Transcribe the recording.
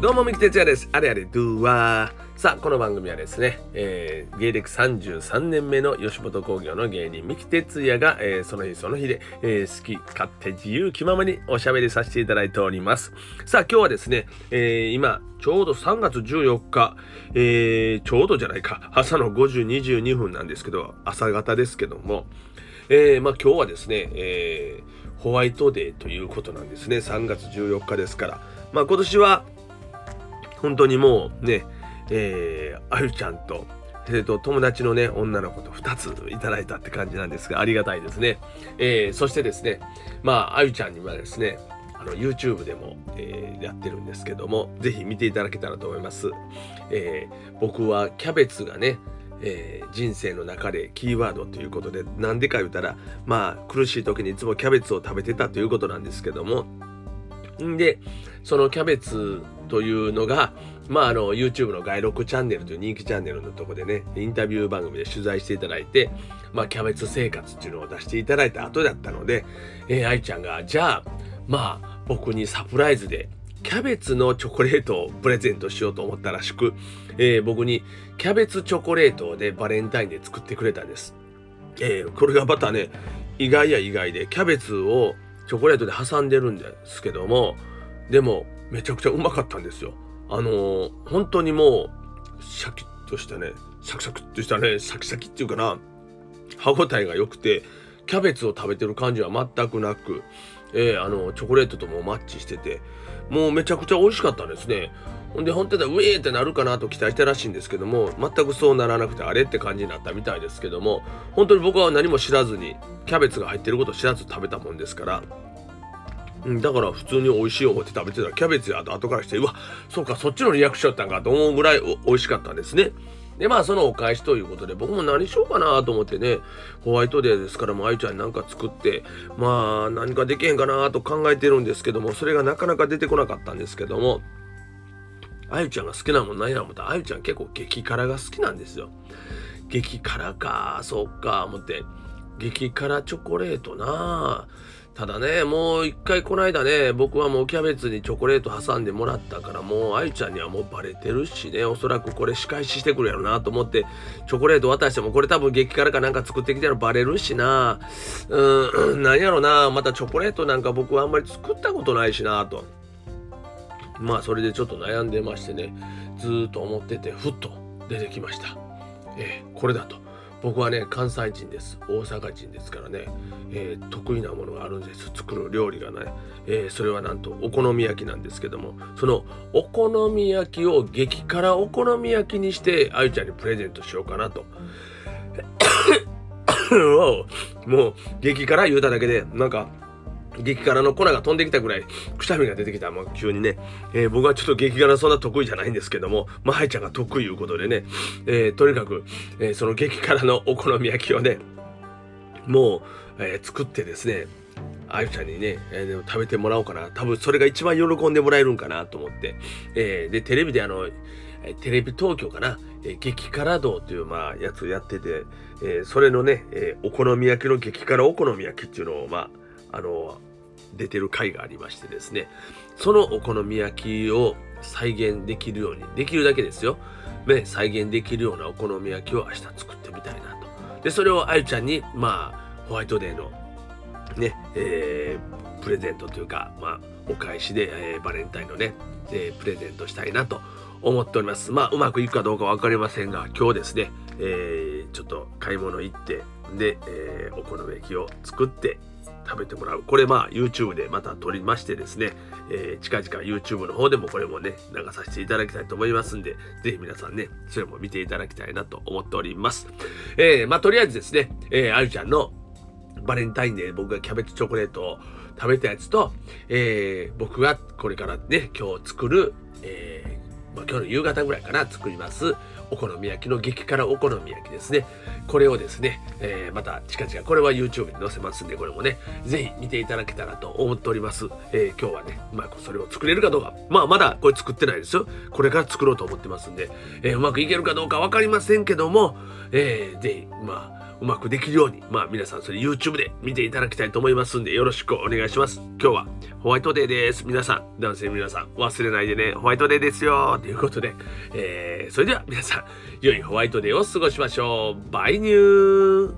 どうも、三木哲也です。あれあれ、ドゥーワー。さあ、この番組はですね、えー、芸歴33年目の吉本興業の芸人、三木哲也が、えー、その日その日で、えー、好き勝手自由気ままにおしゃべりさせていただいております。さあ、今日はですね、えー、今、ちょうど3月14日、えー、ちょうどじゃないか、朝の5時22分なんですけど、朝方ですけども、えー、まあ今日はですね、えー、ホワイトデーということなんですね。3月14日ですから。まあ今年は、本当にもうね、えー、あゆちゃんと、えー、と友達のね、女の子と2ついただいたって感じなんですが、ありがたいですね。えー、そしてですね、まあ、あゆちゃんにはですね、あの YouTube でも、えー、やってるんですけども、ぜひ見ていただけたらと思います。えー、僕はキャベツがね、えー、人生の中でキーワードということで、なんでか言うたら、まあ、苦しい時にいつもキャベツを食べてたということなんですけども、んで、そのキャベツというのが、まあ、あの、YouTube の外録チャンネルという人気チャンネルのとこでね、インタビュー番組で取材していただいて、まあ、キャベツ生活っていうのを出していただいた後だったので、えー、愛ちゃんが、じゃあ、まあ、僕にサプライズで、キャベツのチョコレートをプレゼントしようと思ったらしく、えー、僕にキャベツチョコレートでバレンタインで作ってくれたんです。えー、これがまたね、意外や意外で、キャベツをチョコレートで挟んでるんですけども、でも、めちゃくちゃうまかったんですよ。あのー、本当にもう、シャキッとしたね、サクサクっとしたね、サキサキっていうかな、歯ごたえが良くて、キャベツを食べてる感じは全くなく、えー、あの、チョコレートともマッチしてて、もうめちゃくちゃ美味しかったですね。ほんで、本当だ、ウェーってなるかなと期待したらしいんですけども、全くそうならなくて、あれって感じになったみたいですけども、本当に僕は何も知らずに、キャベツが入ってることを知らず食べたもんですから、だから普通に美味しい思って食べてたらキャベツやと後からしてうわそうかそっちのリアクションやったんかと思うぐらい美味しかったんですね。でまあそのお返しということで僕も何しようかなと思ってねホワイトデーですからもうあゆちゃんに何か作ってまあ何かできへんかなと考えてるんですけどもそれがなかなか出てこなかったんですけどもあゆちゃんが好きなもん何や思った。らあゆちゃん結構激辛が好きなんですよ。激辛か。そっか。思って。激辛チョコレートな。あただね、もう一回この間ね、僕はもうキャベツにチョコレート挟んでもらったから、もう愛ちゃんにはもうバレてるしね、おそらくこれ仕返ししてくるやろなと思って、チョコレート渡しても、これ多分激辛かなんか作ってきたらバレるしな、うん、なんやろな、またチョコレートなんか僕はあんまり作ったことないしなと。まあ、それでちょっと悩んでましてね、ずっと思ってて、ふっと出てきました。えー、これだと。僕はね関西人です。大阪人ですからね、えー、得意なものがあるんです。作る料理がね、えー、それはなんとお好み焼きなんですけども。そのお好み焼きを激辛お好み焼きにしてあゆちゃんにプレゼントしようかなと。もう激辛言うただけでなんか激辛の粉が飛んできたぐらいくしゃみが出てきた。もう急にね、えー、僕はちょっと激辛そんな得意じゃないんですけどもまあはいちゃんが得意いうことでね、えー、とにかく、えー、その激辛のお好み焼きをねもう、え作ってですねあゆちゃんにね、えー、食べてもらおうかな。多分それが一番喜んでもらえるんかなと思って、え、でテレビであのテレビ東京かな、えー、激辛道というまあやつをやってて、え、それのね、え、お好み焼きの激辛お好み焼きっていうのをまああの出てる回がありましてですねそのお好み焼きを再現できるようにできるだけですよ、ね、再現できるようなお好み焼きを明日作ってみたいなと。でそれをあゆちゃんにまあホワイトデーのねえー、プレゼントというかまあお返しで、えー、バレンタインのね、えー、プレゼントしたいなと思っております。まあうまくいくかどうか分かりませんが今日ですね、えー、ちょっと買い物行ってで、えー、お好み焼きを作って食べてもらう。これまあ YouTube でまた撮りましてですね、えー、近々 YouTube の方でもこれもね、流させていただきたいと思いますんで、ぜひ皆さんね、それも見ていただきたいなと思っております。えー、まあとりあえずですね、えー、あゆちゃんのバレンタインデー僕がキャベツチョコレートを食べたやつと、えー、僕がこれからね、今日作る、えー、まあ、今日の夕方ぐらいかな、作ります、お好み焼きの激辛お好み焼きですね。これをですね、えー、また近々、これは YouTube に載せますんで、これもね、ぜひ見ていただけたらと思っております。えー、今日はね、うまくそれを作れるかどうか、まあまだこれ作ってないですよ。これから作ろうと思ってますんで、えー、うまくいけるかどうかわかりませんけども、えー、ぜひ、まあ、うまくできるように、まあ皆さんそれ YouTube で見ていただきたいと思いますんで、よろしくお願いします。今日はホワイトデーです。皆さん、男性皆さん、忘れないでね、ホワイトデーですよということで、えー、それでは皆さん、良いホワイトデーを過ごしましょう。バイニュー